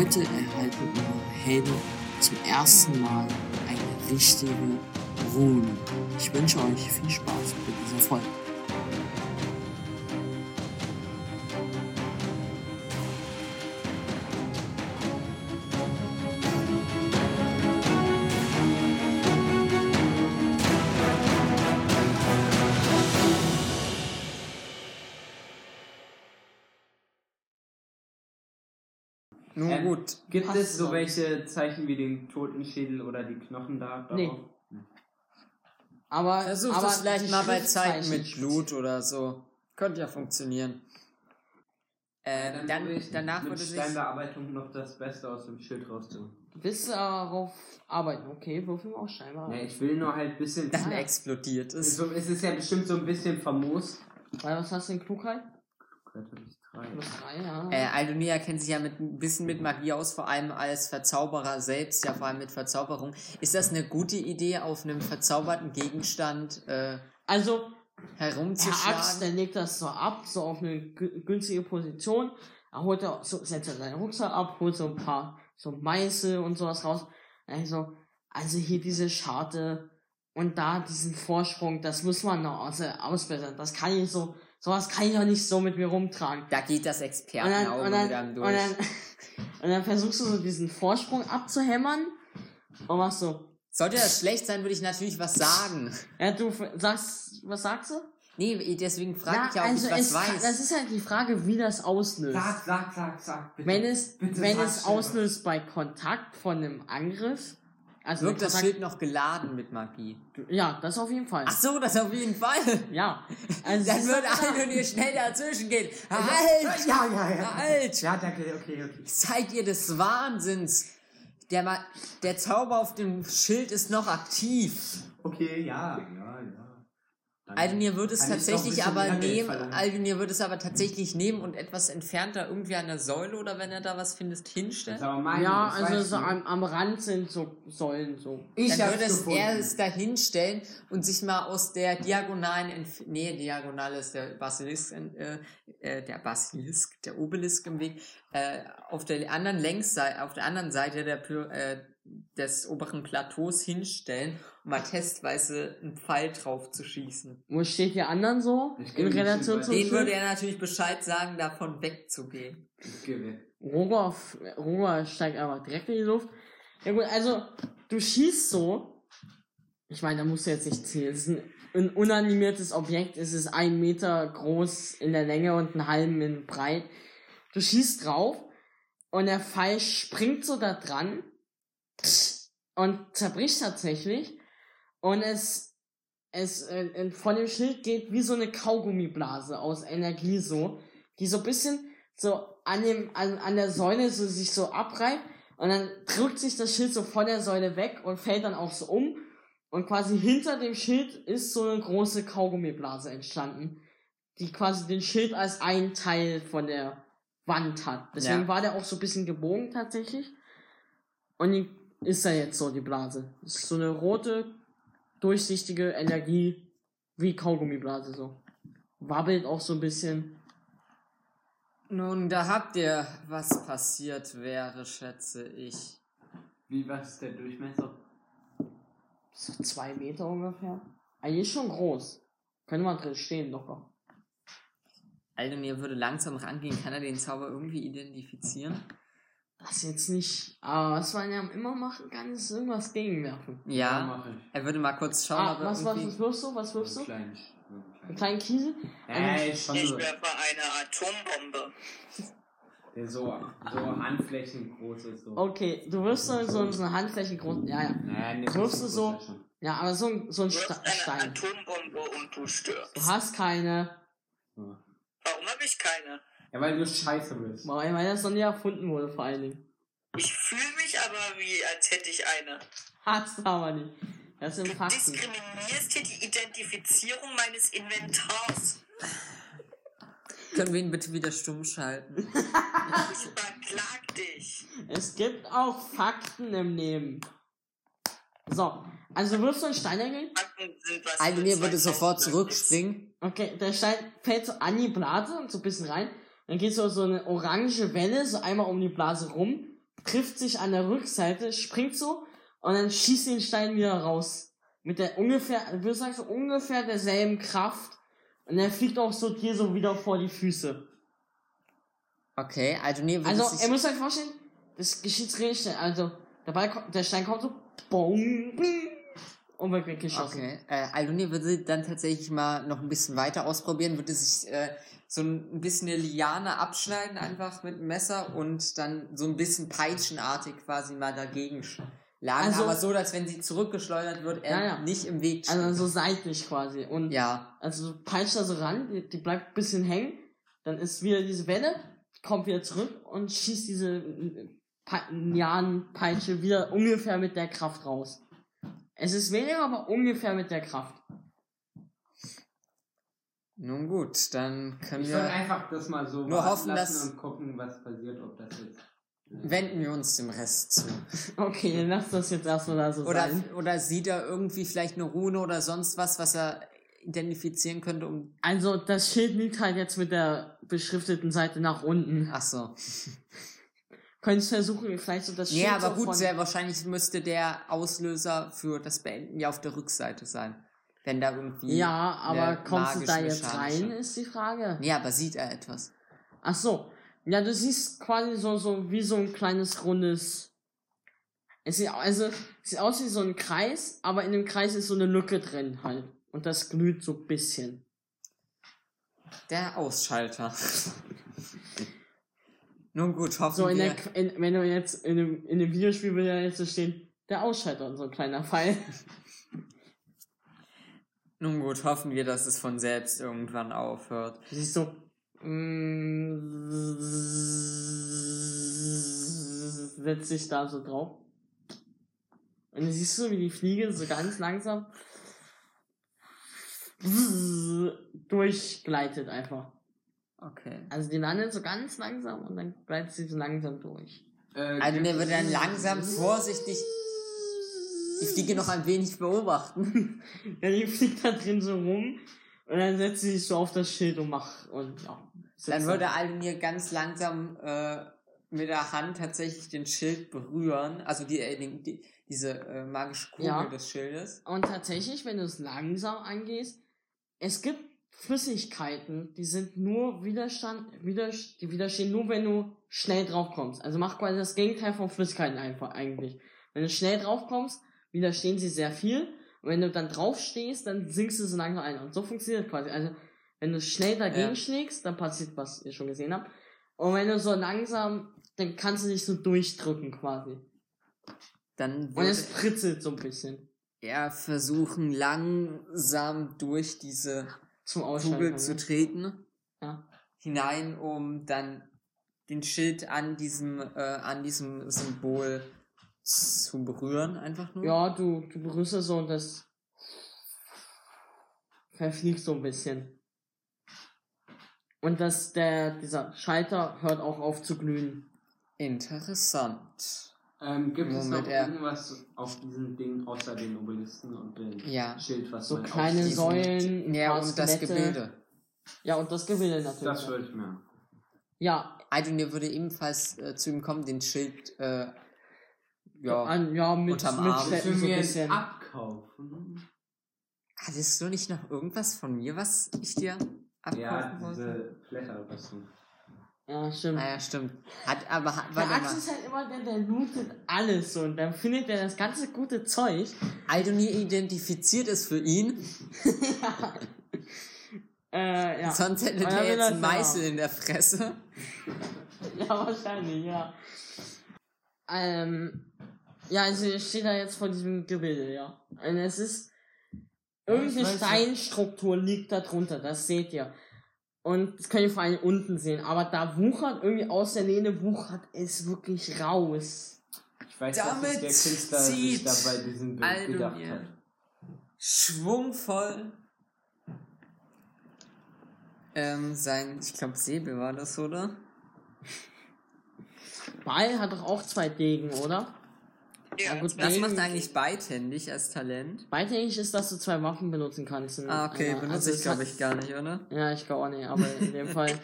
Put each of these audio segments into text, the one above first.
Heute erhalten unsere Helden zum ersten Mal eine richtige Rune. Ich wünsche euch viel Spaß mit dieser Folge. Gibt Passt es so dann. welche Zeichen wie den Totenschädel oder die Knochen da darauf? Nee. Aber versucht aber es vielleicht mal bei Zeiten mit Blut oder so. Könnte ja funktionieren. Ähm, dann, dann ich danach mit würde ich Steinbearbeitung noch das Beste aus dem Schild rauszuholen. Du willst darauf arbeiten, okay, würfel auch scheinbar. Nee, ich will nur halt ein bisschen. Dann explodiert es. Es ist ja bestimmt so ein bisschen famos. Was hast du denn Klugheit? Klugheit habe ich 3. Plus 3, ja. Äh, Aldonia kennt sich ja mit ein bisschen mit Magie aus, vor allem als Verzauberer selbst, ja vor allem mit Verzauberung. Ist das eine gute Idee, auf einem verzauberten Gegenstand äh, also, herumzuschlagen? Herr Axt, der legt das so ab, so auf eine günstige Position. Er holt er, so, setzt er seinen Rucksack ab, holt so ein paar so Meißel und sowas raus. Also, also hier diese Scharte und da diesen Vorsprung, das muss man noch aus, äh, ausbessern. Das kann ich so sowas kann ich auch nicht so mit mir rumtragen. Da geht das Und dann, Expertenauge und, dann, wieder und, durch. dann, und dann versuchst du so diesen Vorsprung abzuhämmern und machst so, Sollte das schlecht sein, würde ich natürlich was sagen. ja, du sagst, was sagst du? Nee, deswegen frage Na, ich ja, ob ich was es, weiß. Das ist halt die Frage, wie das auslöst. Sag, sag, sag, sag. Bitte. wenn es, bitte wenn sag es auslöst bei Kontakt von einem Angriff, also Wirkt das Schild noch geladen mit Magie? ja, das auf jeden Fall. Ach so, das auf jeden Fall. Ja, also Dann würde halt- Aldonia schnell dazwischen gehen. Halt! Ja, ja, ja. Halt! Ja, danke, okay, okay. Seid ihr des Wahnsinns? Der, Ma der Zauber auf dem Schild ist noch aktiv. Okay, ja, ja, Aldemir wird es tatsächlich aber nehmen. Aldemir wird es aber tatsächlich nehmen und etwas entfernter irgendwie an der Säule oder wenn er da was findet, hinstellen. meine, ja, also so am, am Rand sind so Säulen so. Ich Dann würde es gefunden. er es da hinstellen und sich mal aus der diagonalen Entf nee, Diagonale ist der Basilisk, äh, äh, der Basilisk, der Obelisk im Weg, äh, auf der anderen Längsseite, auf der anderen Seite der Py äh, des oberen Plateaus hinstellen, um mal testweise einen Pfeil drauf zu schießen. Wo steht die anderen so? In Relation zum Den würde er natürlich Bescheid sagen, davon wegzugehen. Roger, Roger steigt einfach direkt in die Luft. Ja gut, also du schießt so. Ich meine, da musst du jetzt nicht zielen. Es ist ein, ein unanimiertes Objekt. Es ist ein Meter groß in der Länge und einen halben in breit. Du schießt drauf und der Pfeil springt so da dran und zerbricht tatsächlich. Und es, es äh, von dem Schild geht wie so eine Kaugummiblase aus Energie so, die so ein bisschen so an dem, an, an der Säule so sich so abreibt und dann drückt sich das Schild so von der Säule weg und fällt dann auch so um und quasi hinter dem Schild ist so eine große Kaugummiblase entstanden, die quasi den Schild als ein Teil von der Wand hat. Deswegen Ja. war der auch so ein bisschen gebogen tatsächlich. Und die ist da jetzt so, die Blase. Das ist so eine rote, durchsichtige Energie, wie Kaugummiblase so. Wabbelt auch so ein bisschen. Nun, da habt ihr, was passiert wäre, schätze ich. Wie, was ist der Durchmesser? So zwei Meter ungefähr. Eigentlich schon groß. Könnte man drin stehen, locker. Aldonir würde langsam rangehen. Kann er den Zauber irgendwie identifizieren? Das jetzt nicht. Aber was man ja immer machen kann, ist irgendwas gegenwerfen. Ja. ich. Er würde mal kurz schauen, Ah, ob er was, was, irgendwie... was wirfst du? Was wirfst du? klein. so Einen klein. kleinen Kiesel? Ey, schon Ich so, werfe eine Atombombe. der so, so Handflächen groß ist. So. Okay, du wirfst so, so, so eine Handfläche groß. Ja, ja. Naja, nee, Wirfst du ist so- ja schon. Ja, aber so ein, so ein Du Sta wirfst eine Stein. Atombombe und du stirbst. Du hast keine. Warum habe ich keine? Ja, weil du scheiße bist. Weil weil das noch nie erfunden wurde, vor allen Dingen. Ich fühle mich aber wie, als hätte ich eine. Hast du aber nicht. Das sind Du Fakten. diskriminierst hier die Identifizierung meines Inventars. Können wir ihn bitte wieder stumm schalten? Ich verklag dich. Es gibt auch Fakten im Leben. So, also wirfst du einen Stein dagegen? Fakten sind was. Aldonir für würde 2000 sofort ist. zurückspringen. Okay, der Stein fällt so an die Blase und so ein bisschen rein. Dann geht so, so eine orange Welle so einmal um die Blase rum, trifft sich an der Rückseite, springt so und dann schießt den Stein wieder raus. Mit der ungefähr, ich würde sagen, so ungefähr derselben Kraft. Und er fliegt auch so dir so wieder vor die Füße. Okay, also nee, würde Also, ihr müsst euch vorstellen, das geschieht richtig schnell. Also, der Ball, der Stein kommt so, boom, und wird weggeschossen. Okay, äh, Aluni würde dann tatsächlich mal noch ein bisschen weiter ausprobieren, würde sich äh, so ein bisschen eine Liane abschneiden, einfach mit dem Messer und dann so ein bisschen peitschenartig quasi mal dagegen schlagen. Also- aber so, dass wenn sie zurückgeschleudert wird, er Ja, ja. nicht im Weg steht. Also so seitlich quasi. Und ja, also peitscht da so ran, die, die bleibt ein bisschen hängen, dann ist wieder diese Welle, kommt wieder zurück und schießt diese äh, Pe- Lianenpeitsche wieder ungefähr mit der Kraft raus. Es ist weniger, aber ungefähr mit der Kraft. nun gut, dann können Ich wir, einfach das mal so Nur hoffen, lassen dass- und gucken, was passiert, ob das jetzt. wenden wir uns dem Rest zu. Okay, dann lass das jetzt erstmal da so Oder, sein. oder sieht er irgendwie vielleicht eine Rune oder sonst was, was er identifizieren könnte, um, Also das Schild liegt halt jetzt mit der beschrifteten Seite nach unten. ach so. Könntest versuchen, vielleicht so das Schild Nee, aber gut, sehr wahrscheinlich müsste der Auslöser für das Beenden ja auf der Rückseite sein. Wenn da irgendwie. Ja, aber kommst du da jetzt rein, ist die Frage. Nee, aber sieht er etwas? Ach so. Ja, du siehst quasi so, so wie so ein kleines rundes. Es sieht, also, es sieht aus wie so ein Kreis, aber in dem Kreis ist so eine Lücke drin halt. Und das glüht so ein bisschen. Der Ausschalter. Nun gut, hoffen So in wir. der, in, wenn du jetzt in dem, in dem Videospiel würde ja jetzt so stehen, der Ausschalter und so ein kleiner Pfeil. Nun gut, hoffen wir, dass es von selbst irgendwann aufhört. Du siehst so. mm, Setzt sich da so drauf. Und du siehst so, wie die Fliege so ganz langsam durchgleitet einfach. Okay. Also die landet so ganz langsam und dann gleitet sie so langsam durch. Äh, Also der gibt wird dann langsam vorsichtig die Fliege noch ein wenig beobachten. Ja, die fliegt da drin so rum und dann setzt sie sich so auf das Schild und macht und ja. Dann da. würde Almir ganz langsam äh, mit der Hand tatsächlich den Schild berühren. Also die, äh, die diese äh, magische Kugel Ja. des Schildes. Und tatsächlich, wenn du es langsam angehst, es gibt Flüssigkeiten, die sind nur Widerstand, wider, die widerstehen nur, wenn du schnell drauf kommst. Also mach quasi das Gegenteil von Flüssigkeiten einfach eigentlich. Wenn du schnell drauf kommst, widerstehen sie sehr viel. Und wenn du dann drauf stehst, dann sinkst du so langsam ein. Und so funktioniert quasi. Also, wenn du schnell dagegen Ja. schlägst, dann passiert, was ihr schon gesehen habt. Und wenn du so langsam, dann kannst du dich so durchdrücken quasi. Dann Und es pritzelt so ein bisschen. er versuchen, langsam durch diese Zum. Kugel zu treten. Ja. Hinein, um dann den Schild an diesem, äh, an diesem Symbol zu berühren, einfach nur. Ja, du, du berührst es so und das verfliegt so ein bisschen. Und das, der, dieser Schalter hört auch auf zu glühen. Interessant. Ähm, gibt es Moment, noch ja. irgendwas auf diesem Ding außer den Obelisken und dem Ja. Schild, was So man kleine Säulen, Ja, und das. Gebilde. Ja, und das Gebilde natürlich. Das würde ich mir. ja, Aidunir würde ebenfalls äh, zu ihm kommen, den Schild, äh, ja. an, ja, mit, Unterm mit Arm. Schleppen so mir bisschen. abkaufen. Hattest du nicht noch irgendwas von mir, was ich dir abkaufen Ja, wollte? diese Blätterrüstung. Ja, stimmt. Ah ja, stimmt. Hat, aber hat, Der warte Axel ist halt immer der, der lootet alles so und dann findet er das ganze gute Zeug. Aldonir identifiziert es für ihn, Äh, ja. sonst hätte der jetzt einen Meißel in der Fresse. Ja, wahrscheinlich, ja. Ähm, ja, also ich stehe da jetzt vor diesem Gebilde, ja. Und es ist, irgendeine Steinstruktur liegt da drunter, das seht ihr. Und das könnt ihr vor allem unten sehen, aber da wuchert irgendwie aus der Lehne wuchert es wirklich raus. Ich weiß, Damit dass es der Künstler sich zieht da bei diesem Bild gedacht hat. schwungvoll ähm, sein, ich glaube Säbel war das, oder? Ball hat doch auch zwei Degen, oder? Ja, gut, Das Degen- macht er eigentlich beidhändig als Talent. Beidhängig ist, dass du zwei Waffen benutzen kannst. Ah, okay, einer- benutze also ich glaube ich gar nicht, oder? Ja, ich glaube auch nicht, aber in dem Fall.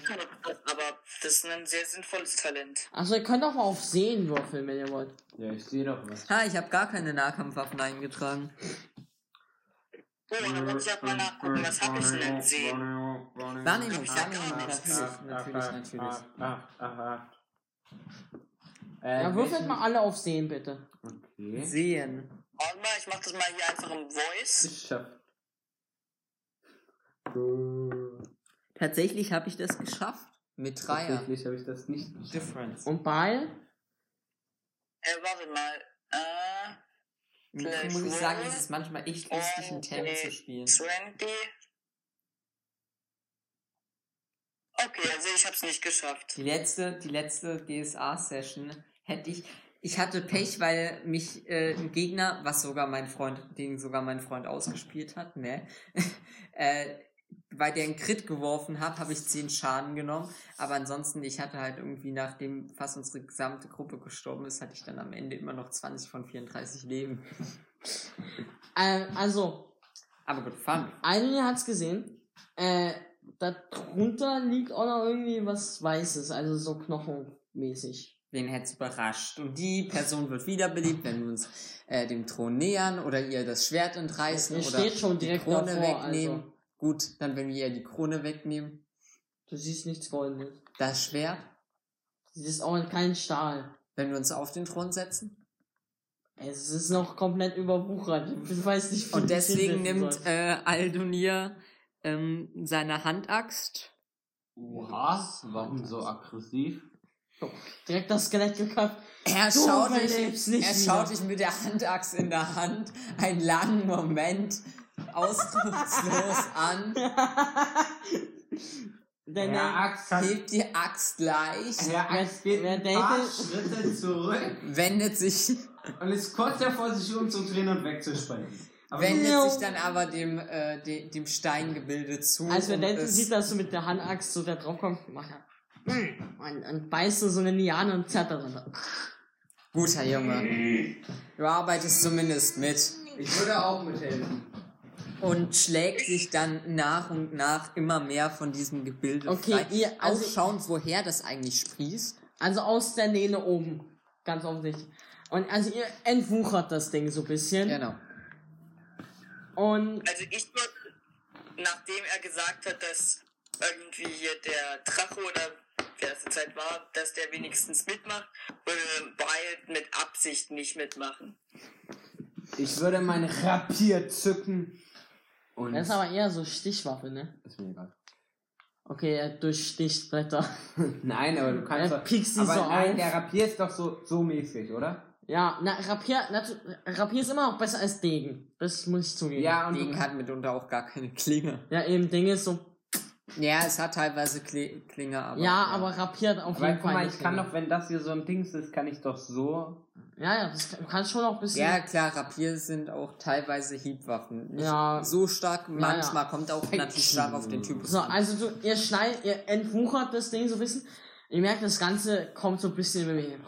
aber Das ist ein sehr sinnvolles Talent. Also ihr könnt auch mal auf Sehen würfeln, wenn ihr wollt. Ja, ich sehe doch was. Ha, ich habe gar keine Nahkampfwaffen eingetragen. Oh, dann muss ich auch mal nachgucken, was habe ich denn gesehen? Wahrnehmung, Wahrnehmung, natürlich, natürlich, natürlich. Äh, Ja, würfelt mal alle auf Sehen, bitte. Okay. Sehen. Warte mal, ich mach das mal hier einfach im Voice. Geschafft. Tatsächlich habe ich das geschafft. Mit Dreier. Tatsächlich habe ich das nicht geschafft. Difference. Und Ball? Äh, warte mal. Äh, Dazu muss ich sagen, es ist manchmal echt lustig, einen Tem zu spielen. 20. Okay, also ich hab's nicht geschafft. Die letzte, die letzte DSA-Session hätte ich. Ich hatte Pech, weil mich äh, ein Gegner, was sogar mein Freund, den sogar mein Freund ausgespielt hat, ne? äh, weil der einen Crit geworfen hat, habe ich 10 Schaden genommen. Aber ansonsten, ich hatte halt irgendwie, nachdem fast unsere gesamte Gruppe gestorben ist, hatte ich dann am Ende immer noch 20 von 34 Leben. Äh, also, Aber gut, fahren wir. Eine hat's gesehen. Äh, darunter liegt auch noch irgendwie was Weißes, also so knochenmäßig. Wen hätte überrascht? Und die Person wird wiederbelebt, wenn wir uns äh, dem Thron nähern oder ihr das Schwert entreißen Ihr oder steht schon die Krone davor, wegnehmen. also. Gut, dann wenn wir ihr die Krone wegnehmen. Du siehst nichts Goldenes. Das Schwert, Du siehst auch keinen Stahl. wenn wir uns auf den Thron setzen. Es ist noch komplett überwuchert. Ich weiß nicht, Und ich deswegen nimmt äh, Aldonir ähm, seine Handaxt. Was? Warum so aggressiv? Direkt das Skelett geköpft. Er Du schaut, nicht er schaut dich mit der Handaxt in der Hand einen langen Moment ausdruckslos an, Denn Herr er Axt hat hebt die Axt leicht, Herr Axt geht ein paar datet- Schritte zurück wendet sich und ist kurz davor, sich umzudrehen und wegzuspringen. Aber wendet No. sich dann aber dem, äh, de, dem Steingebilde zu. als wir und Denton es- sieht, dass du mit der Handaxt so da drauf kommst, macht er. Und, und beißt so eine Liane und zerrt da drin. Guter Junge. Du arbeitest zumindest mit. ich würde auch mithelfen. Und schlägt sich dann nach und nach immer mehr von diesem Gebilde Okay, frei. ihr- also- Ausschauend, woher das eigentlich sprießt. Also aus der Lehne oben. Ganz offensichtlich. Und also ihr entwuchert das Ding so ein bisschen. Genau. Und Also ich würde, nachdem er gesagt hat, dass irgendwie hier der Drache oder das zur Zeit war, dass der wenigstens mitmacht, würde Wild mit Absicht nicht mitmachen. Ich würde mein Rapier zücken und... das ist aber eher so Stichwaffe, ne? ist mir egal. Okay, er durchsticht Blätter. Nein, aber du kannst Er doch... piekst sie aber so nein, auf. der Rapier ist doch so, so mäßig, oder? Ja, na, Rapier, natu- Rapier ist immer noch besser als Degen. Das muss ich zugeben. Ja, und Degen hat mitunter auch gar keine Klinge. Ja, eben, Ding ist so. Ja, es hat teilweise Kli Klinge, aber. ja, aber Rapier hat auf Aber jeden guck Fall. mal, ich kann doch, wenn das hier so ein Dings ist, kann ich doch so... Ja, ja, das kann, du kannst schon auch ein bisschen. Ja, klar, Rapier sind auch teilweise Hiebwaffen. Nicht Ja. so stark, manchmal ja. kommt auch natürlich stark auf den Typus So, an. also du, ihr schneidet, ihr entwuchert das Ding so ein bisschen. Ihr merkt, das Ganze kommt so ein bisschen in Bewegung.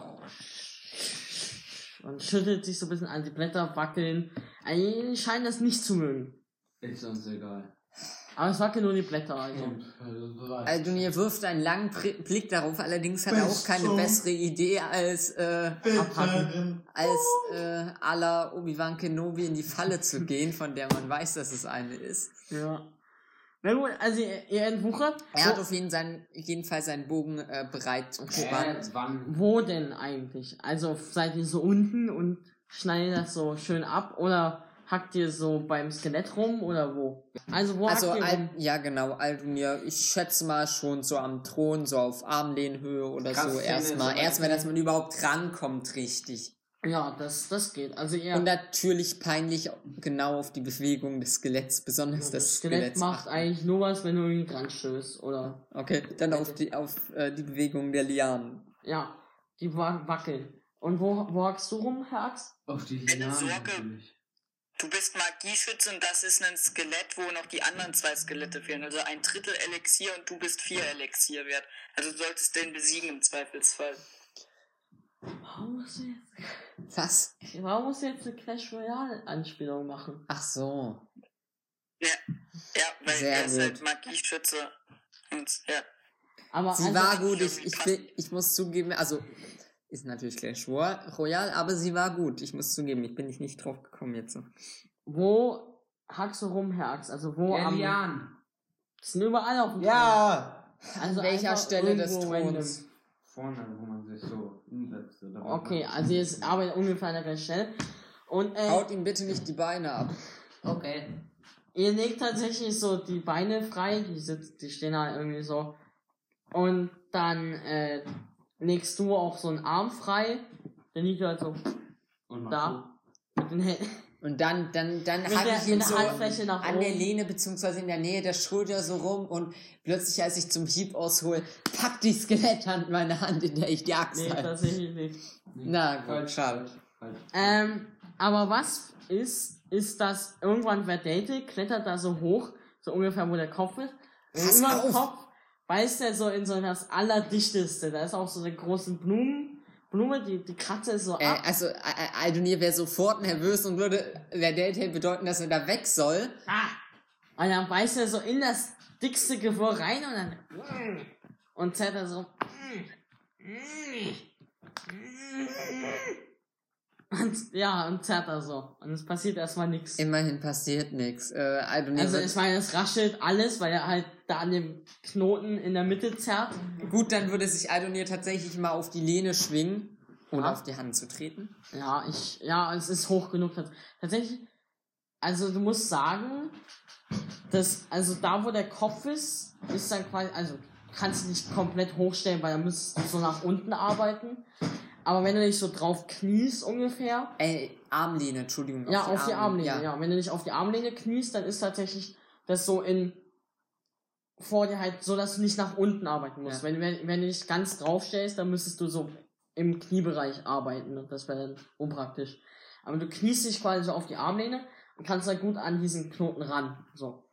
Und schüttelt sich so ein bisschen an, die Blätter wackeln. Also, die scheinen das nicht zu mögen. Ist uns egal. Aber es wackeln nur die Blätter, also. Aldonir wirft einen langen Blick darauf, allerdings hat er auch keine bessere Idee als, äh, Abhacken. als äh, aller Obi-Wan Kenobi in die Falle zu gehen, von der man weiß, dass es eine ist. Ja. Na gut, also ihr, entwuchert. Er hat Wo- auf jeden, sein, jeden Fall seinen Bogen äh, bereit Äh, gespannt. wann? Wo denn eigentlich? Also seid ihr so unten und schneidet das so schön ab oder hackt ihr so beim Skelett rum oder wo? Also wo Also, hackt ihr rum? ja genau, Aldonir, ich schätze mal schon so am Thron, so auf Armlehnhöhe oder Krass, so erstmal. aber- Erstmal, dass man überhaupt rankommt, richtig. Ja, das, das geht. Also ihr Und natürlich peinlich genau auf die Bewegung des Skeletts, besonders das des Skelett Skeletts. macht achten. eigentlich nur was, wenn du ihn dran stößt oder Okay, dann auf die, auf, äh, die Bewegung der Lianen. ja, die wa wackeln. Und wo, wo hackst du rum, Herr Axt? Auf die Lianen Sorge. natürlich. Du bist Magieschütze und das ist ein Skelett, wo noch die anderen zwei Skelette fehlen. Also ein Drittel Elixier und du bist vier Elixier wert. Also du solltest den besiegen im Zweifelsfall. Warum musst du jetzt, Was? warum musst du jetzt eine Clash Royale Anspielung machen? Ach so. Ja, ja weil Sehr er ist gut. halt Magieschütze. Und ja. Aber Sie also, war gut, ich, ich, will- ich muss zugeben, also ist natürlich Clash Royale, aber sie war gut. Ich muss zugeben, ich bin nicht, nicht drauf gekommen jetzt. so. wo hackst du rum, Herr Ax? Also wo Ja, am... Lian. Das sind überall auf dem Ja! Thron. Also An welcher Stelle des Throns? Vorne, wo man sich so hinsetzt. Oder Okay, also ihr arbeitet ungefähr an der gleichen Stelle. Und äh, Haut ihm bitte nicht die Beine ab. Okay. ihr legt tatsächlich so die Beine frei, die, sitzt, die stehen halt irgendwie so. Und dann äh, legst du auch so einen Arm frei. Der liegt halt so Und da. Mit den Händen. Und dann, dann, dann der, ich ihn so Handfläche nach an der. Lehne beziehungsweise in der Nähe der Schulter so rum und plötzlich, als ich zum Hieb aushole, packt die Skeletthand meine Hand, in der ich die Axt Nee, halte. tatsächlich nicht. Na gut, Falsch, schade. falsch, falsch. Ähm, aber was ist, ist, dass irgendwann wer datet, klettert da so hoch, so ungefähr wo der Kopf ist. Und Pass über dem Kopf beißt er so in so das Allerdichteste. Da ist auch so eine große Blumen, Blume, die, die Katze ist so Äh, ab. also, Aldonir wäre sofort nervös und würde der Date bedeuten, dass er da weg soll. Ah! Und dann beißt er so in das dickste Gewirr rein und dann. mm, Und zerrt er so. mm, Und ja, und zerrt er so. Und es passiert erstmal nichts. Immerhin passiert nichts. Äh, Also ich meine, es raschelt alles, weil er halt da an dem Knoten in der Mitte zerrt. Gut, dann würde sich Aldonir tatsächlich mal auf die Lehne schwingen, ohne Ja. auf die Hand zu treten. Ja, ich, ja, es ist hoch genug. tats- Tatsächlich, also du musst sagen, dass, also da wo der Kopf ist, ist dann quasi, also kannst du nicht komplett hochstellen, weil da müsstest du so nach unten arbeiten. Aber wenn du dich so drauf kniest ungefähr, Äh, Armlehne, Entschuldigung. ja, auf die Armlehne, ja. Wenn du dich auf die Armlehne kniest, dann ist tatsächlich das so in vor dir halt so, dass du nicht nach unten arbeiten musst. Ja. Wenn, wenn, wenn du dich ganz drauf stellst, dann müsstest du so im Kniebereich arbeiten und das wäre dann unpraktisch. Aber du kniest dich quasi so auf die Armlehne und kannst halt gut an diesen Knoten ran. So.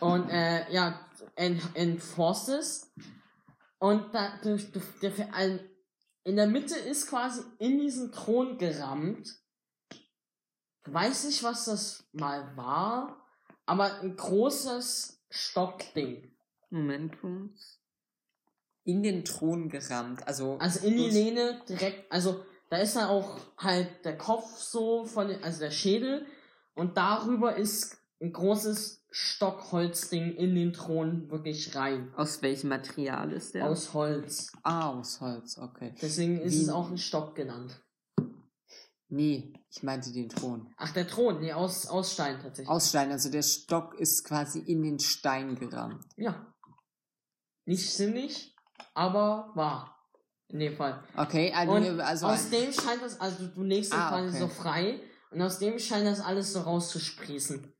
Und äh, ja, enforced es. Und da, du, du, der, ein, in der Mitte ist quasi in diesen Thron gerammt. Weiß nicht, was das mal war, aber ein großes Stockding. Moment. kurz. In den Thron gerammt. Also, Also in die Lehne direkt, also da ist dann auch halt der Kopf so von, also der Schädel und darüber ist ein großes Stockholzding in den Thron wirklich rein. Aus welchem Material ist der? Aus Holz. ah, aus Holz, okay. Deswegen ist Wie- es auch ein Stock genannt. Nee, ich meinte den Thron. Ach, der Thron, nee, aus, aus Stein tatsächlich. Aus Stein, also der Stock ist quasi in den Stein gerammt. Ja. Nicht sinnig, aber wahr. In dem Fall. Okay, also, Und also aus dem scheint das, also du legst es Ah, quasi okay. so frei und aus dem scheint das alles so rauszusprießen.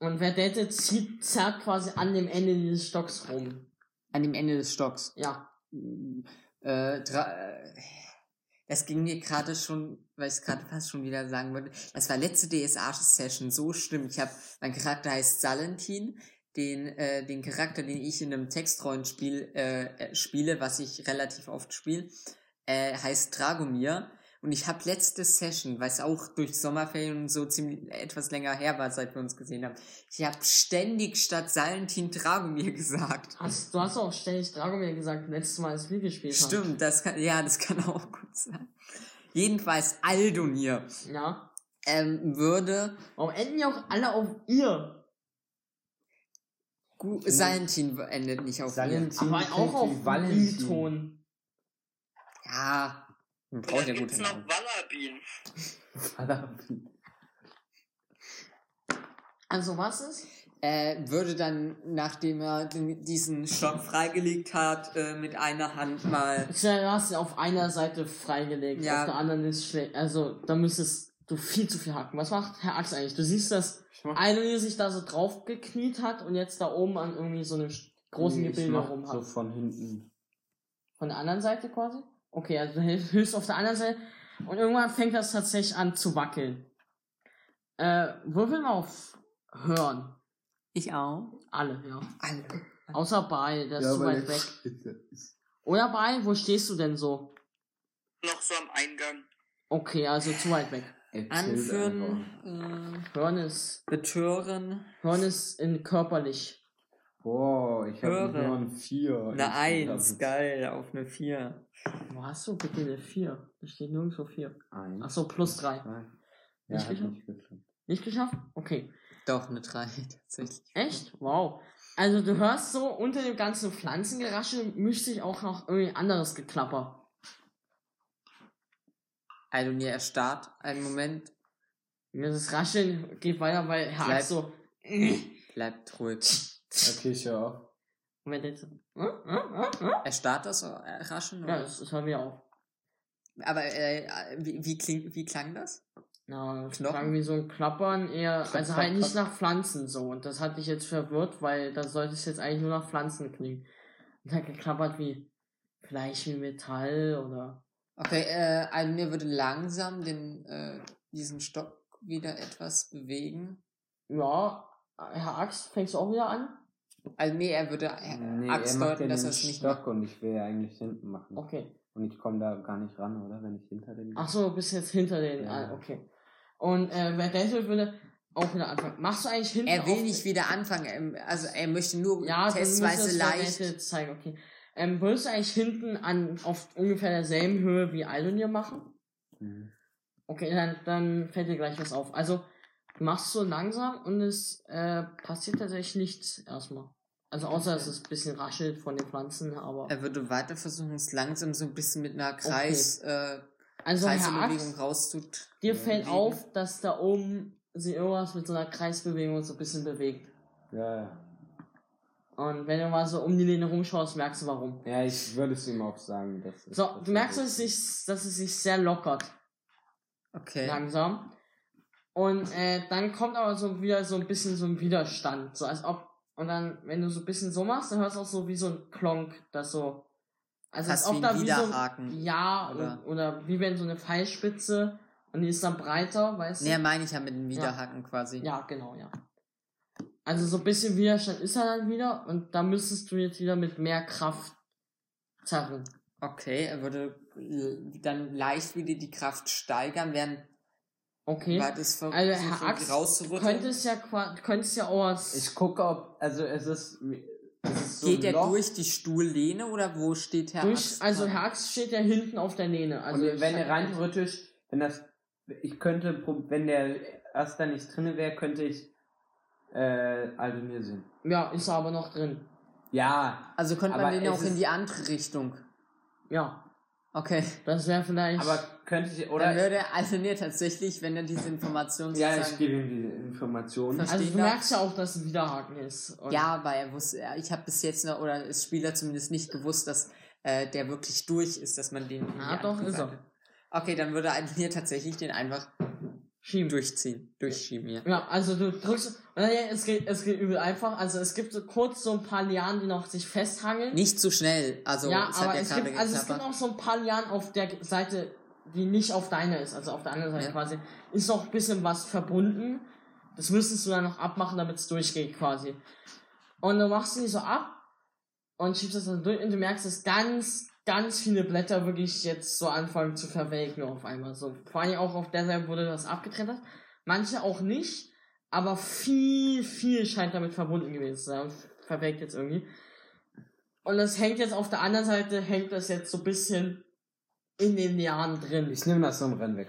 Und wer datet, zieht, zerrt quasi an dem Ende dieses Stocks rum. an dem Ende des Stocks. Ja. Äh, dra- äh, das ging mir gerade schon, weil ich es gerade fast schon wieder sagen wollte. Das war letzte DSA-Session so schlimm. Ich habe, mein Charakter heißt Salentin. Den, äh, den Charakter, den ich in einem Textrollenspiel äh, äh, spiele, was ich relativ oft spiele, äh, heißt Dragomir. Und ich habe letzte Session, weil es auch durch Sommerferien und so ziemlich etwas länger her war, seit wir uns gesehen haben, ich habe ständig statt Salentin Dragomir gesagt. Hast, du hast auch ständig Dragomir gesagt, letztes Mal, als wir gespielt haben. Stimmt, das kann, ja, das kann auch gut sein. Jedenfalls Aldonir Ja. ähm, würde Warum enden die auch alle auf ihr? Gu Salentin endet nicht auf ihr. Salentin Aber klingt auch auf Valentin. Ja, Und braucht ja dann gute gibt's noch. Wallabin. Valentin. Also was ist? Äh, würde dann, nachdem er den, diesen Stock freigelegt hat, äh, mit einer Hand mal. Du hast ihn auf einer Seite freigelegt, Ja. auf der anderen ist schlecht. Also, da müsstest du viel zu viel hacken. Was macht Herr Ax eigentlich? Du siehst, dass Einer sich da so drauf gekniet hat und jetzt da oben an irgendwie so einem großen Nee, Gebilde rum hat. So von hinten. Von der anderen Seite quasi? Okay, also du hilfst auf der anderen Seite und irgendwann fängt das tatsächlich an zu wackeln. Äh, würfel mal auf Hören. Ich auch. Alle, ja. Alle. Außer Ball, der ist zu weit weg. Oder Ball, wo stehst du denn so? Noch so am Eingang. Okay, also zu weit weg. Anführen, äh, Hören ist, betören. Hören ist in körperlich. Boah, ich habe Höre. nur ein 4. Eine Eins, geil, auf eine Vier. Wo hast du bitte eine 4? Da steht nirgendwo 4. Eins. Achso, plus 3. zwei. Ja, Nicht geschafft? nicht geschafft? Okay. Doch, eine Drei, tatsächlich. Echt? Wow. Also du hörst so, unter dem ganzen Pflanzengeraschel mischt sich auch noch irgendwie anderes Geklapper. Also mir erstarrt, einen Moment, Ja, Das Rascheln geht weiter, weil Herr Bleib- Axt so... bleibt ruhig. Okay, ich höre auf. Und wenn der so... Äh, äh, äh, äh? Erstarrt das äh, Raschen? Ja, oder? das, das hört wieder auf. Aber äh, wie, wie, kling, wie klang das? Na, das Knochen? klang wie so ein Klappern eher, Klapp, also halt nicht klapp. nach Pflanzen so. Und das hat dich jetzt verwirrt, weil da sollte es jetzt eigentlich nur nach Pflanzen klingen. Und hat geklappert wie, vielleicht wie Metall oder... Okay, äh, also mir würde langsam den, äh, diesen Stock wieder etwas bewegen. Ja, Herr Axt, fängst du auch wieder an? Also nee, er würde Nee, Axt er macht deuten, ja dass den er es nicht Stock macht. und ich will ja eigentlich hinten machen. Okay. Und ich komme da gar nicht ran, oder? Wenn ich hinter dem Ach so, du bist jetzt hinter den. Ja. Ah, okay. Und äh, wer Denzel würde auch wieder anfangen. Machst du eigentlich hinten Er will auf- nicht wieder anfangen, also er möchte nur Ja, testweise das leicht. zeigen, okay. Ähm, würdest du eigentlich hinten an auf ungefähr derselben Höhe wie Aldonir machen? Mhm. Okay, dann, dann fällt dir gleich was auf. Also, machst so langsam und es äh, passiert tatsächlich nichts erstmal. Also außer dass es ein bisschen raschelt von den Pflanzen, aber. Er würde weiter versuchen, es langsam so ein bisschen mit einer Kreis, äh, Also Kreisbewegung rauszut. dir äh, fällt bewegen. auf, dass da oben sie irgendwas mit so einer Kreisbewegung so ein bisschen bewegt. Ja, ja. Und wenn du mal so um die Lehne rumschaust, merkst du warum. Ja, ich würde es ihm auch sagen. Dass es- So, du merkst, er- dass es sich, dass es sich sehr lockert, Okay. langsam. Und äh, dann kommt aber so wieder so ein bisschen so ein Widerstand, so als ob. Und dann, wenn du so ein bisschen so machst, dann hörst du auch so wie so ein Klonk, das so. Also Fast als ob da wie so Ja, oder? oder? wie wenn so eine Pfeilspitze und die ist dann breiter, weißt Nee, du? meine ich ja mit dem Widerhaken quasi. Ja, genau, ja. Also so ein bisschen Widerstand ist er dann wieder und da müsstest du jetzt wieder mit mehr Kraft zerren. Okay, er würde dann leicht wieder die Kraft steigern, während Okay. weit es ver Also so Herr Axt, rauszurütteln. könntest ja könntest ja auch was. Ich gucke, ob. Also, es ist. Es ist so Geht er Loch. durch die Stuhllehne oder wo steht Herr durch, Axt? also? Herr Axt steht ja hinten auf der Lehne. Also und wenn er rein theoretisch, wenn das, ich könnte, wenn der erst da nicht drinne wäre, könnte ich äh, Aldemir sehen. Ja, ist er aber noch drin. Ja, Also könnte man den auch in die andere Richtung. Ja, Okay. das wäre vielleicht. aber könnte ich, Dann oder? würde er also nee, tatsächlich, wenn er diese Information Ja, ich gebe ihm diese Information. Verstehe. also du merkst ja auch, dass es ein Widerhaken ist. Ja, aber er wusste, ich habe bis jetzt noch, oder das Spieler zumindest nicht gewusst, dass äh, der wirklich durch ist, dass man den. Ah, doch, ist er. Okay, dann würde er mir tatsächlich den einfach Schieben. durchziehen. Durchschieben, ja. Ja, also du drückst. Und dann, ja, es geht, es geht übel einfach. Also es gibt so kurz so ein paar Lianen, die noch sich festhangeln. Nicht zu schnell. Also, ja, es aber hat ja es gibt, also es gibt auch so ein paar Lianen auf der Seite, die nicht auf deiner ist, also auf der anderen Seite Ja. quasi. Ist noch ein bisschen was verbunden. Das müsstest du dann noch abmachen, damit es durchgeht quasi. Und du machst die so ab und schiebst das dann durch und du merkst, dass ganz, ganz viele Blätter wirklich jetzt so anfangen zu verwelken auf einmal. So, vor allem auch auf der Seite, wo du das abgetrennt hast. Manche auch nicht, aber viel, viel scheint damit verbunden gewesen zu sein und verwelkt jetzt irgendwie. Und es hängt jetzt auf der anderen Seite, hängt das jetzt so ein bisschen in den Jahren drin. Ich nehme das so im Rennen weg.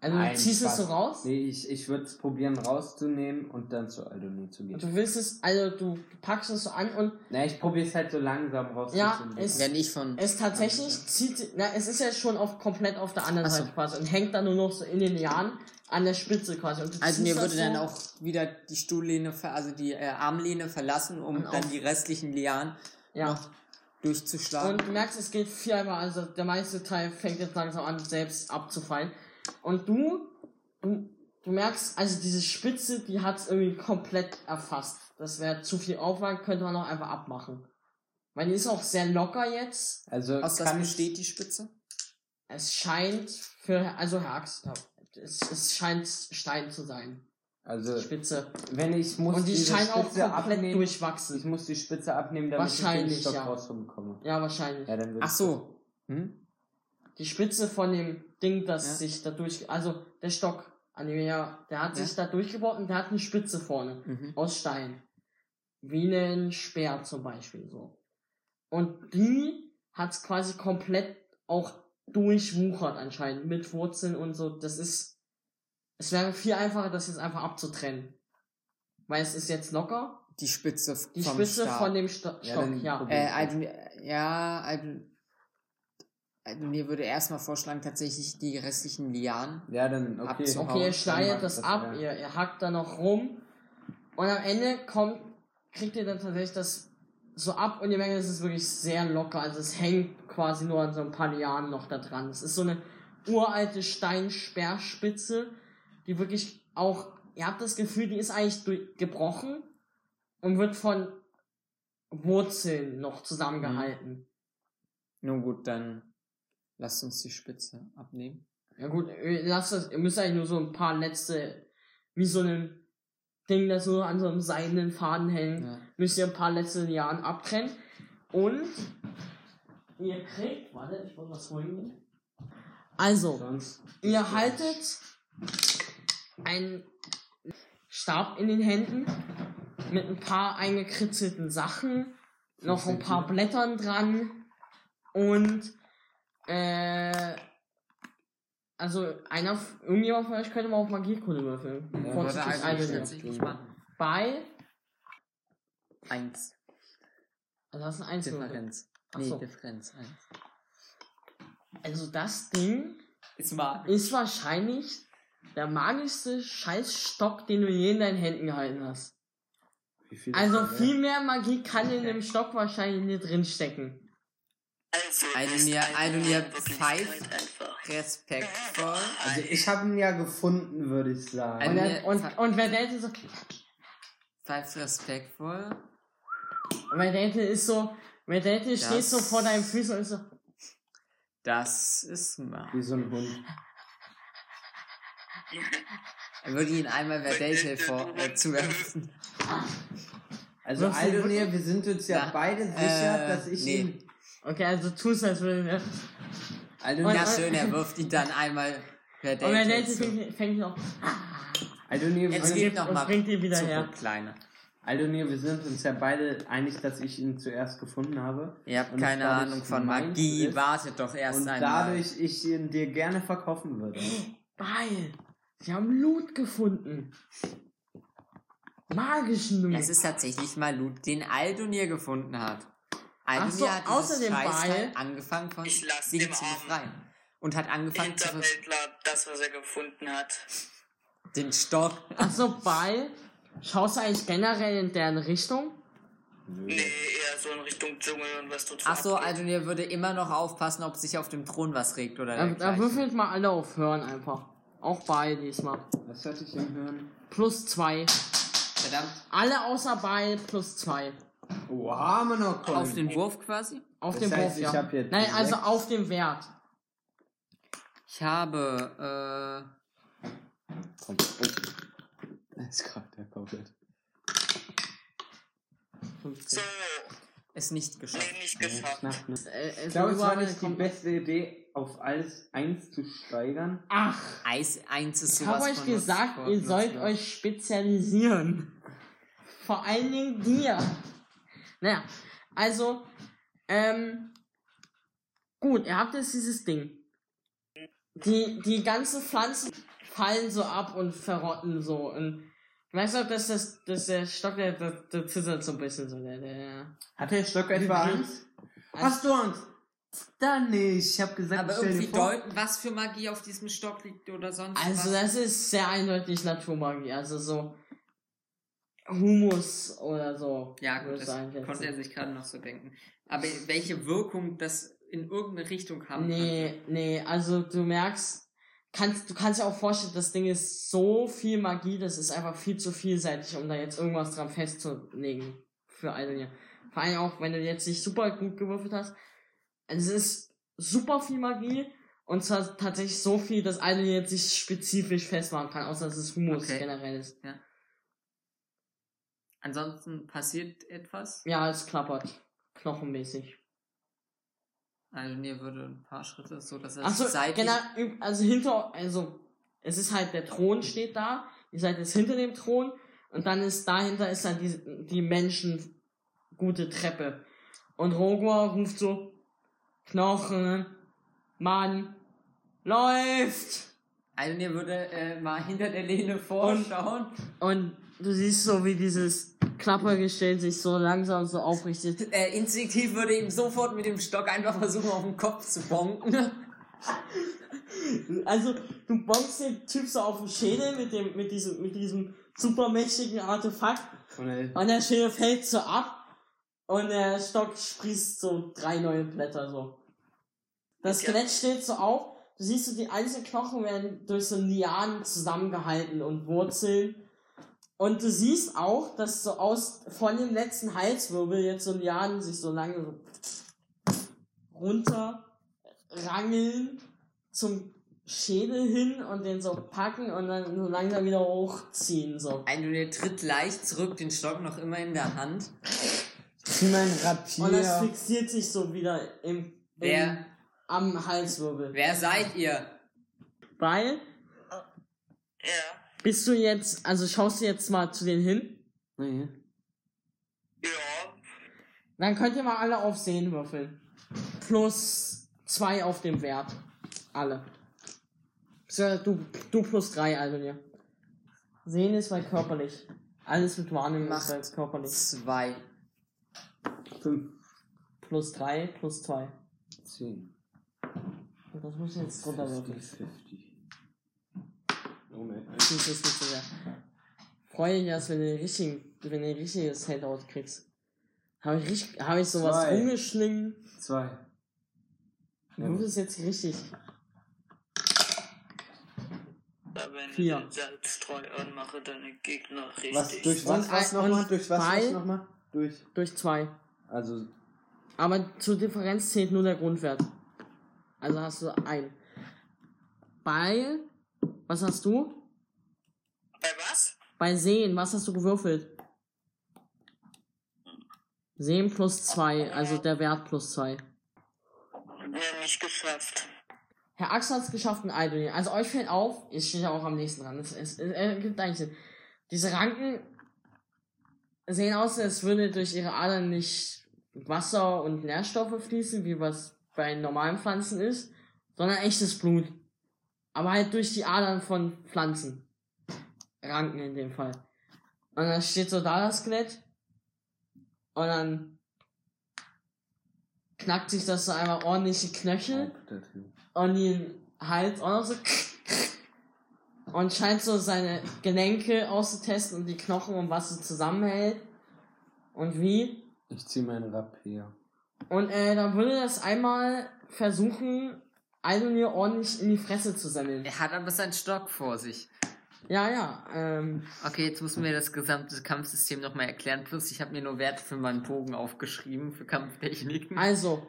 Also Nein, du ziehst es Spaß. so raus Nee, ich, ich würde es probieren rauszunehmen und dann zu Aldonir zu gehen. und du willst es, also du packst es so an und Na, ich probiere es halt so langsam rauszufinden. Ja, es- Wenn ich von. es tatsächlich zieht, na, es ist ja schon auf, komplett auf der anderen Ach so. Seite quasi und hängt dann nur noch so in den Jahren an der Spitze quasi. Also mir würde dann so, auch wieder die Stuhllehne, also die äh, Armlehne verlassen, um Und dann die restlichen Lianen ja. noch durchzuschlagen. Und du merkst, es geht viermal, also der meiste Teil fängt jetzt langsam an, selbst abzufallen. Und du, du, du merkst, also diese Spitze, die hat es irgendwie komplett erfasst. Das wäre zu viel Aufwand, könnte man auch einfach abmachen. Weil die ist auch sehr locker jetzt. Also Aus was besteht die Spitze? Es scheint für, also Herr Axt, ja, es, es scheint Stein zu sein. Also Spitze. wenn ich muss Und die scheint auch Spitze komplett abnehmen, ich durchwachsen. muss die Spitze abnehmen, damit ich den Wahrscheinlich, Stock ja. rausbekomme. Ja, wahrscheinlich. Ja, Ach so. Hm? Die Spitze von dem Ding, das Ja. sich da durch, also der Stock, an dem er, der hat Ja. sich da durchgebaut und der hat eine Spitze vorne Mhm. aus Stein. wie einen Speer zum Beispiel so. Und die hat's quasi komplett auch durchwuchert anscheinend mit Wurzeln und so. Das ist, es wäre viel einfacher, das jetzt einfach abzutrennen. Weil es ist jetzt locker. Die Spitze Die vom Spitze Stab. von dem Sto Ja, Stock, dann ja. Äh, Aldun, ja, Aldun, Aldunir würde erstmal vorschlagen, tatsächlich die restlichen Lianen. Ja, dann, okay. Abzuhauen. Okay, ihr schneidet das das, ab, ja. ihr, ihr hackt da noch rum und am Ende kommt, kriegt ihr dann tatsächlich das so ab und ihr merkt, es ist wirklich sehr locker. Also es hängt quasi nur an so ein paar Lianen noch da dran. Es ist so eine uralte Steinsperrspitze, die wirklich auch, ihr habt das Gefühl, die ist eigentlich durch, gebrochen und wird von Wurzeln noch zusammengehalten. Nun gut, dann lasst uns die Spitze abnehmen. Ja gut, ihr lasst das, ihr müsst eigentlich nur so ein paar letzte, wie so ein Ding, das so an so einem seidenen Faden hängt, Ja. müsst ihr ein paar letzte Lianen abtrennen. Und ihr kriegt, warte, ich muss was holen. Also, Sonst. ihr haltet einen Stab in den Händen mit ein paar eingekritzelten Sachen, noch ein paar Blättern dran und äh, also einer, irgendjemand von euch könnte mal auf Magiekunde würfeln. Ja, Vorsichtig tatsächlich machen. Bei, Eins. also das ist ein Einzelwürfel. Differenz. Nee, so. Differenz. Eins. Also das Ding Ist ist wahrscheinlich der magischste Scheißstock, den du je in deinen Händen gehalten hast. Wie viel Also viel mehr Magie kann in dem Stock wahrscheinlich nicht drinstecken. Also, eine Aldunir Wirklichkeit pfeift. Respektvoll. Also ich habe ihn ja gefunden, würde ich sagen. Und, er, und, und wer Date so, Pfeift respektvoll. wer Date ist so, wer Date steht so vor deinen Füßen und ist so, Das ist mal. Wie so ein Hund. Er würde ihn einmal Verdate vor äh, zuwerfen. Also Aldonir, wir sind uns ja, Ja, beide sicher, äh, dass ich nee. ihn... okay, also tust als würde, ne? Aldonir, Ja, schön, er wirft ihn dann einmal Und wer Date Verdate fängt, noch, Jetzt geht und mal bringt ihn wieder zurück, her. Kleiner. Aldonir, wir sind uns ja beide einig, dass ich ihn zuerst gefunden habe. Ihr habt Und keine dadurch Ahnung von Magie, ist wartet doch erst und einmal. dadurch ich ihn dir gerne verkaufen würde. Geil. Sie haben Loot gefunden. Magischen Loot. Es ist tatsächlich mal Loot, den Aldonir gefunden hat. Aldonir so, hat außer dieses dem Scheißteil Ball. angefangen von Ich lass Dingen dem zu befreien. Und hat angefangen zu das, was er gefunden hat. den Stock. Achso, bei, schaust du eigentlich generell in deren Richtung? Nee, eher so in Richtung Dschungel und was dort so Achso. Aldonir würde immer noch aufpassen, ob sich auf dem Thron was regt oder Da, da würfelt mal alle auf Hören einfach. Auch bei diesmal. Was hatte ich im Hören? Plus zwei. Verdammt. Alle außer bei plus zwei. Oha, man noch Auf den Wurf quasi? Auf Das dem heißt, Wurf, ich ja. hab jetzt Nein, also sechs. auf dem Wert. Ich habe, Komm. Oh. Das ist gerade der komplett. 15. So, äh, es nicht geschafft. nee, nicht geschafft. Knapp, ne? Äh, es Ich glaube, es war nicht die beste Idee, auf alles eins zu steigern. Ach, Eis 1 ist ich sowas habe euch von gesagt, ihr sollt nutzlos. euch spezialisieren. Vor allen Dingen dir. Naja, also, ähm, gut, ihr habt jetzt dieses Ding. Die, die ganzen Pflanzen fallen so ab und verrotten so. Und ich weiß auch, dass das, dass der Stock, der, der, der zittert so ein bisschen so. Der, der, Hat der Stock etwa Angst? Hast du Angst? Dann nicht. Ich habe gesagt, Aber irgendwie deuten, was für Magie auf diesem Stock liegt oder sonst Also was. das ist sehr eindeutig Naturmagie, also so Humus oder so. Ja, gut, ich das konnte er sich gerade noch so denken. Aber welche Wirkung das in irgendeine Richtung haben Nee, nee, also du merkst, kannst, du kannst dir auch vorstellen, das Ding ist so viel Magie, das ist einfach viel zu vielseitig, um da jetzt irgendwas dran festzulegen für Aldonir. Vor allem auch, wenn du jetzt nicht super gut gewürfelt hast. Also es ist super viel Magie und zwar tatsächlich so viel, dass Aldonir jetzt nicht spezifisch festmachen kann, außer dass es Humus Okay. generell ist. Ansonsten passiert etwas. Ja, es klappert. Knochenmäßig. Also mir würde ein paar Schritte, so dass er Achso, seitlich... genau, also hinter, also, es ist halt, der Thron steht da, ihr seid jetzt hinter dem Thron, Und dann ist dahinter ist dann die, die Menschen gute Treppe. Und Rogor ruft so, Knochen, Mann, läuft! Alnir würde äh, mal hinter der Lehne vorschauen. Und du siehst so, wie dieses Klappergestell sich so langsam so aufrichtet. Äh, instinktiv würde ihm sofort mit dem Stock einfach versuchen, auf den Kopf zu bonken. Also, du bombst den Typ so auf den Schädel mit dem, mit diesem, mit diesem supermächtigen Artefakt Und er, und der Schädel fällt so ab und der Stock sprießt so drei neue Blätter so. Das Skelett steht so auf, du siehst so, die einzelnen Knochen werden durch so Lianen zusammengehalten und Wurzeln. Und du siehst auch, dass so aus, von dem letzten Halswirbel jetzt so Lianen sich so lange so runter rangeln zum Schädel hin und den so packen und dann so langsam wieder hochziehen, so. Alnir tritt leicht zurück, den Stock noch immer in der Hand. zieh mein Und das Rapier. fixiert sich so wieder im, Wer, im am Halswirbel. wer seid ihr? Weil, Ja. Bist du jetzt, also schaust du jetzt mal zu denen hin, Nee. Ja. dann könnt ihr mal alle auf Sehen würfeln. Plus zwei auf dem Wert. Alle. Du, du plus drei, also dir. Sehen ist bei körperlich. Alles mit Wahrnehmung ist Macht. bei körperlich. Zwei. Fünf, Plus drei, plus zwei. zehn. Und das muss ich jetzt drunter würfeln. 50. Das ist nicht so sehr. Freue dich erst, wenn du den richtigen, wenn du ein richtiges Handout kriegst. Habe ich, richtig- hab ich sowas Zwei. rumgeschlingen? Zwei. Du Ja. würfelst jetzt richtig. Aber wenn Vier. ich den Salzstreu anmache, deine Gegner richtig. Was, durch Und was, was ein- nochmal? und Durch was, zwei- was nochmal? Durch. Durch zwei. Also, Aber zur Differenz zählt nur der Grundwert. Also hast du ein. Bei, was hast du? Bei was? Bei Sehen, was hast du gewürfelt? Sehen plus zwei, also der Wert plus zwei. Ja, nicht geschafft. Herr Axel hat es geschafft, ein Idol. Also euch fällt auf, ich stehe ja auch am nächsten dran. Es, es, es ergibt eigentlich Sinn. Diese Ranken sehen aus, als würde durch ihre Adern nicht Wasser und Nährstoffe fließen, wie was bei normalen Pflanzen ist, sondern echtes Blut. Aber halt durch die Adern von Pflanzen. Ranken in dem Fall. Und dann steht so da das Skelett. Und dann knackt sich das so einmal ordentliche Knöchel und den Hals auch noch so und scheint so seine Gelenke auszutesten und die Knochen und was sie zusammenhält und wie. ich zieh meinen Rapier. Und äh, dann würde das einmal versuchen, Aldonir ordentlich in die Fresse zu sammeln. Er hat aber seinen Stock vor sich. Ja, ja. Ähm, Okay, jetzt muss mir das gesamte Kampfsystem nochmal erklären. Plus, ich habe mir nur Werte für meinen Bogen aufgeschrieben, für Kampftechniken. also,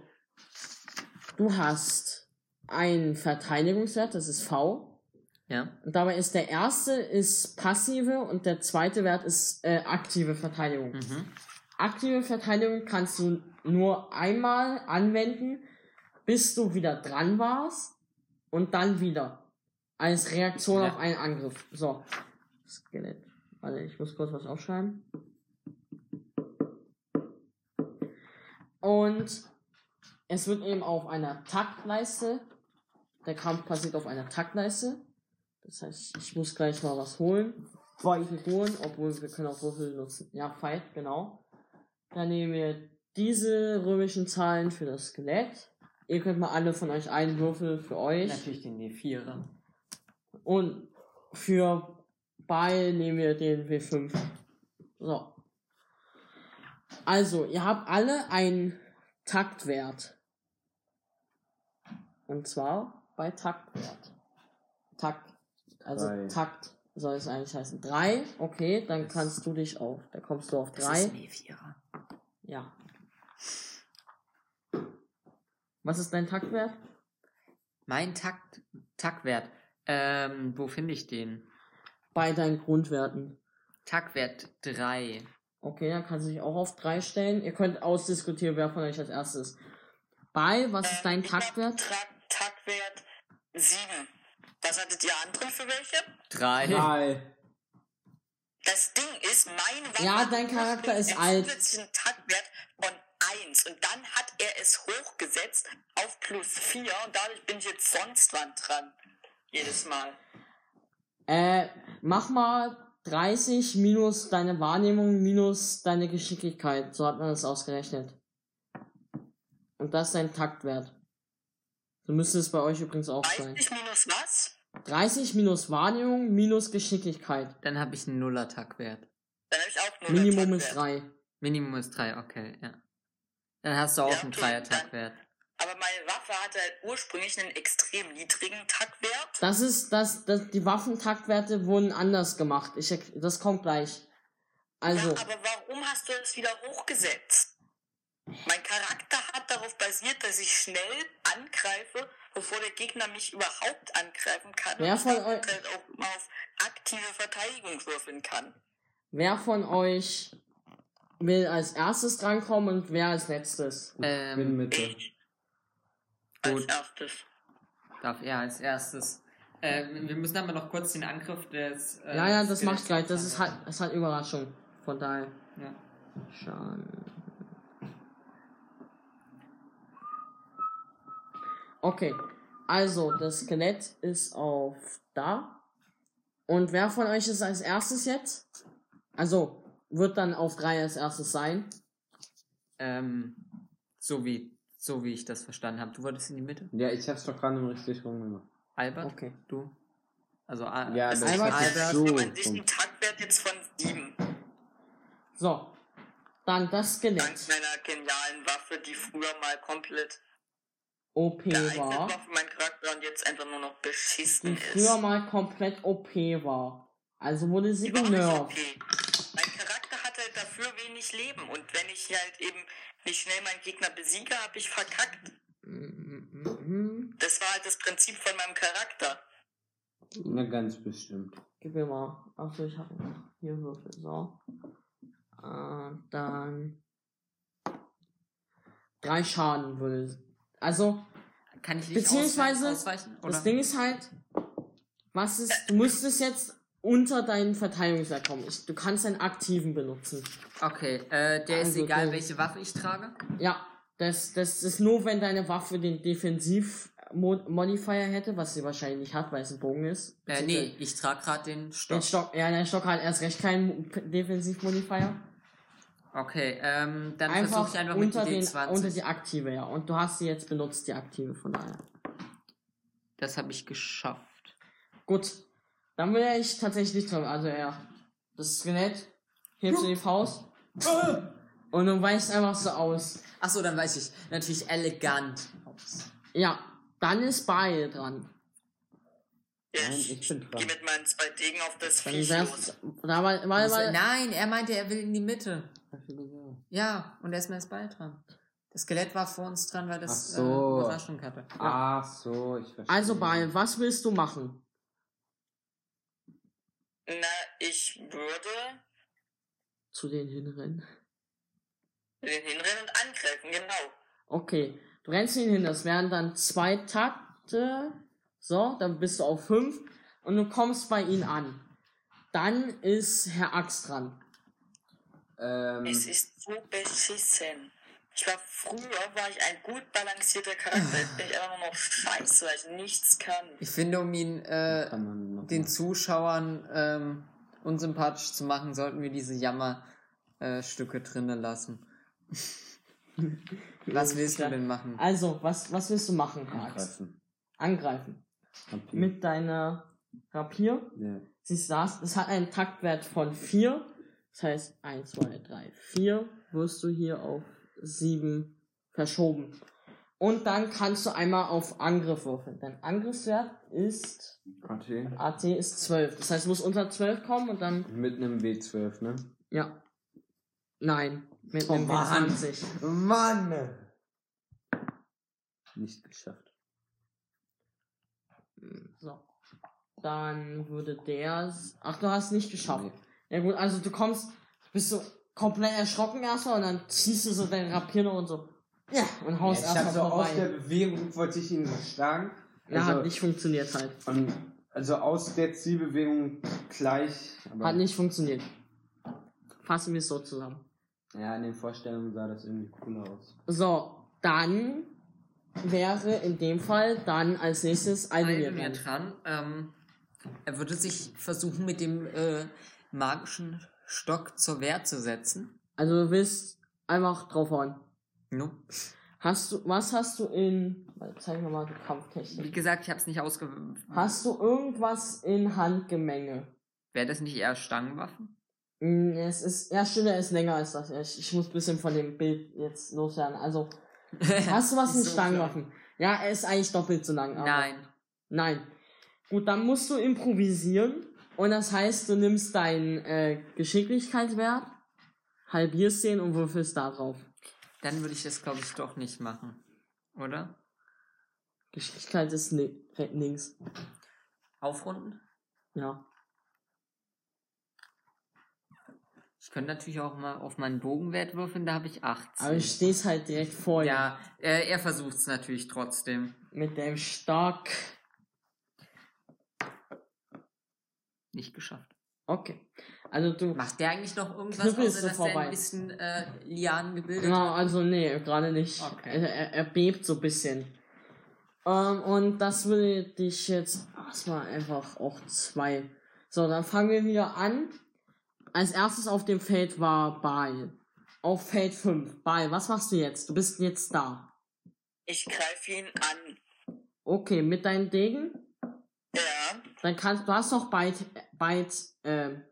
du hast einen Verteidigungswert, das ist V. Ja. Und dabei ist der erste ist passive und der zweite Wert ist äh, aktive Verteidigung. Mhm. Aktive Verteidigung kannst du nur einmal anwenden, bis du wieder dran warst und dann wieder. Als Reaktion Ja. auf einen Angriff. So. Skelett. Warte, ich muss kurz was aufschreiben. Und es wird eben auf einer Taktleiste. Der Kampf passiert auf einer Taktleiste. Das heißt, ich muss gleich mal was holen. Figuren, obwohl wir können auch Würfel nutzen. Ja, Fight, genau. Dann nehmen wir diese römischen Zahlen für das Skelett. Ihr könnt mal alle von euch einen Würfel für euch. Natürlich den D4er. Und für Beil nehmen wir den W5. So. Also, ihr habt alle einen Taktwert. Und zwar bei Taktwert. Takt. Also Drei. Takt soll es eigentlich heißen. Drei, okay, dann kannst du dich auf. Da kommst du auf Das drei. ist ein D4er. Ja. Was ist dein Taktwert? Mein Takt, Taktwert. Ähm, wo finde ich den? Bei deinen Grundwerten. Taktwert 3. Okay, dann kannst du dich auch auf drei stellen. Ihr könnt ausdiskutieren, wer von euch als erstes. Bei, was ist dein Ähm, ich hab Taktwert? Tra Taktwert 7. Was hattet ihr andere für welche? 3. Drei. Das Ding ist, mein Waffe Ja, dein Charakter ist einen alt. zusätzlichen Taktwert von 1 und dann hat er es hochgesetzt auf plus 4 und dadurch bin ich jetzt sonst wann dran. Jedes Mal. Äh, mach mal 30 minus deine Wahrnehmung minus deine Geschicklichkeit. So hat man das ausgerechnet. Und das ist dein Taktwert. So müsste es bei euch übrigens auch sein. 30 minus was? 30 minus Wahrnehmung minus Geschicklichkeit. Dann habe ich einen Nuller-Tackwert. Dann habe ich auch nur Minimum ist Taktwert. 3. Minimum ist 3, okay, ja. Dann hast du auch Ja, einen okay, Dreier-Tackwert. Aber meine Waffe hatte halt ursprünglich einen extrem niedrigen Taktwert. Das ist, das, das, die Waffentaktwerte wurden anders gemacht. Ich, das kommt gleich. Also, Ja, aber warum hast du es wieder hochgesetzt? Mein Charakter hat darauf basiert, dass ich schnell angreife, bevor der Gegner mich überhaupt angreifen kann. Wer und ich von damit eu- halt auch mal auf aktive Verteidigung würfeln kann. wer von euch will als erstes drankommen und wer als letztes? bin Ähm, Mitte. Ich. Als Gut. erstes. darf er als erstes. Ähm, wir müssen aber noch kurz den Angriff des. Äh, ja, ja, das Skeletts mach ich gleich. Das ist halt, ist halt Überraschung. Von daher. Ja. Schauen. Okay. Also, das Skelett ist auf da. Und wer von euch ist als erstes jetzt? Also, wird dann auf drei als erstes sein. Ähm, so wie, so wie ich das verstanden habe. Du wolltest in die Mitte? Ja, ich hab's doch gerade richtig rum gemacht. Albert? Okay. Du? Also, Al Ja, Das das ist Albert- hat Albert- so. so an sich ein Taktwert jetzt von 7. So. Dann das Dank Skelett. meiner genialen Waffe, die früher mal komplett OP war. für meinen Charakter und jetzt einfach nur noch beschissen Die ist. früher mal komplett OP war. Also wurde sie nicht genervt. okay. Mein Charakter hat halt dafür wenig Leben und wenn ich halt eben nicht schnell meinen Gegner besiege, habe ich verkackt. Mhm. Das war halt das Prinzip von meinem Charakter. Na, ganz bestimmt. Gib mir mal. Achso, ich habe noch hier Würfel. So. Äh, dann. Drei Schaden würde. Also, Kann ich nicht Beziehungsweise, ausweichen? Das Ding ist halt. Was ist. Du müsstest jetzt unter deinen Verteidigungswert kommen. Ich, du kannst einen aktiven benutzen. Okay, äh, der ist Also, egal, okay. welche Waffe ich trage. Ja, das, das ist nur, wenn deine Waffe den Defensiv-Modifier hätte, was sie wahrscheinlich nicht hat, weil es ein Bogen ist. Äh, nee, ich trage gerade den Stock. Den Stock, ja, der Stock hat erst recht keinen Defensiv-Modifier. Okay, ähm, dann versuche ich einfach mit unter, die den, D20. unter die aktive, ja. Und du hast sie jetzt benutzt, die aktive, von daher. das habe ich geschafft. Gut. Dann will ich tatsächlich dran. Also er. Das Skelett hebt so die Faust. Und du weichst einfach so aus. Achso, dann weiß ich. Natürlich elegant aus. Ja. Dann ist Baal dran. Nein, Ich, ich bin dran. gehe mit meinen zwei Degen auf das Dann Viech los. Da war, war, Also, nein, er meinte, er will in die Mitte. Ja, und erstmal ist bald dran. Das Skelett war vor uns dran, weil das Ach so. äh, Überraschung hatte. Ach so, ich verstehe. Also Baal, was willst du machen? Na, ich würde Zu den hinrennen. den hinrennen und angreifen, genau. Okay. Du rennst ihn hin, das wären dann zwei Takte. So, dann bist du auf fünf. Und du kommst bei ihm an. Dann ist Herr Axt dran. Ähm, Es ist so beschissen. Ich war früher war ich ein gut balancierter Charakter. Jetzt bin ich einfach nur noch scheiße, weil ich nichts kann. Ich finde, um ihn äh, den. Zuschauern ähm, unsympathisch zu machen, sollten wir diese Jammerstücke äh, drinnen lassen. Was willst du denn machen? Also, was, was willst du machen, Axt? angreifen. Angreifen. Rapier. Mit deiner Rapier. Ja. Du das? Es hat einen Taktwert von 4. Das heißt, 1, 2, 3, 4 wirst du hier auf 7 verschoben. Und dann kannst du einmal auf Angriff würfeln. Dein Angriffswert ist, Okay. AT ist 12. Das heißt, du musst unter 12 kommen und dann, Mit einem W12, ne? ja. Nein, mit Oh einem Mann. W20. Mann! Nicht geschafft. So. Dann würde der, ach, du hast nicht geschafft. Nee. Ja gut, also du kommst, bist so komplett erschrocken erstmal und dann ziehst du so dein Rapier noch und so, ja, und haust ich hab erstmal so aus der vorbei. Bewegung wollte ich ihn so schlagen. Ja, Also, hat nicht funktioniert halt. Und Also aus der Zielbewegung gleich. Aber Hat nicht funktioniert. Fassen wir es so zusammen. Ja, in den Vorstellungen sah das irgendwie cooler aus. So, dann wäre in dem Fall dann als nächstes Alvin wäre dran. Ähm, er würde sich versuchen, mit dem äh, magischen Stock zur Wehr zu setzen. Also du willst einfach draufhauen. No. Hast du, was hast du in, zeig mir mal die Wie Kampftechnik. gesagt, ich habe es nicht ausge... Hast du irgendwas in Handgemenge? Wäre das nicht eher Stangenwaffen? Mm, Es ist, ja stimmt, er ist länger als das. Ich, ich muss ein bisschen von dem Bild jetzt loswerden. Also, hast du was in So Stangenwaffen? Ja, er ist eigentlich doppelt so lang. Aber Nein. Nein. Gut, dann musst du improvisieren. Und das heißt, du nimmst deinen äh, Geschicklichkeitswert, halbierst den und würfelst da drauf. Dann würde ich das, glaube ich, doch nicht machen. Oder? Geschicklichkeit ist li links. Aufrunden? Ja. Ich könnte natürlich auch mal auf meinen Bogenwert würfeln, da habe ich 18. Aber du stehst halt direkt vor ihm. ja, äh, er versucht es natürlich trotzdem. Mit dem Stock. Nicht geschafft. Okay. Also du. Macht der eigentlich noch irgendwas, außer so dass er vorbei. ein bisschen äh, Lianen gebildet Ja, hat? also nee, gerade nicht. Okay. Er, er, er bebt so ein bisschen. Ähm, und das würde dich jetzt erstmal einfach auch zwei. So, dann fangen wir wieder an. Als erstes auf dem Feld war Ball. Auf Feld 5. Ball, was machst du jetzt? Du bist jetzt da. Ich greife ihn an. Okay, mit deinen Degen? Ja. Dann kannst du hast doch beit, beit, ähm,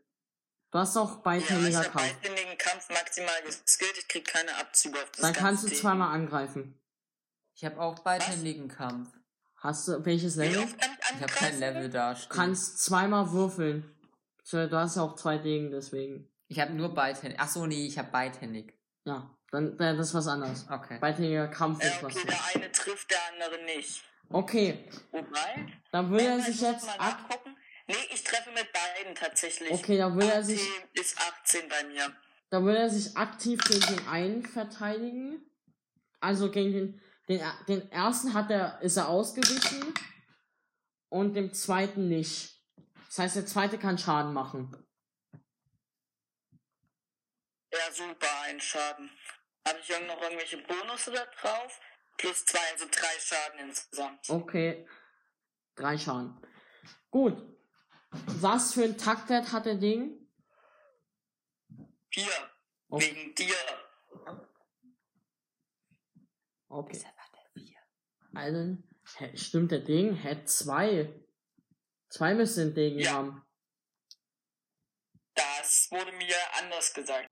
du hast doch Ja, ich beidhändiger habe Kampf. beidhändigen Kampf maximal geskillt. Ich krieg keine Abzüge auf das Dann kannst du zweimal angreifen. Ich habe auch beidhändigen Kampf. Hast du welches Level? oft kann ich Ich habe kein Level da. Du kannst zweimal würfeln. Du hast ja auch zwei Degen, deswegen. Ich habe nur beidhändig. Ach so, nee, ich habe beidhändig. Ja, dann, dann das ist was anderes. Okay. Beidhändiger Kampf Ja, ist was. okay, der eine trifft, der andere nicht. Okay, Wobei? dann würde er sich jetzt nachgucken. Nee, ich treffe mit beiden tatsächlich. Okay, dann würde er 18 sich ist 18 bei mir. dann würde er sich aktiv gegen den einen verteidigen. Also gegen den den, den ersten hat er ist er ausgewichen und dem zweiten nicht. Das heißt, der zweite kann Schaden machen. Ja, super, ein Schaden. Habe ich noch irgendwelche Bonusse da drauf? Plus zwei, also drei Schaden insgesamt. Okay. Drei Schaden. Gut. Was für ein Taktwert hat der Ding? Vier. Okay. Wegen dir. Okay. Ist einfach der vier. Also, stimmt der Ding? Hä, zwei. Zwei müssen den Degen Ja. haben. Das wurde mir anders gesagt.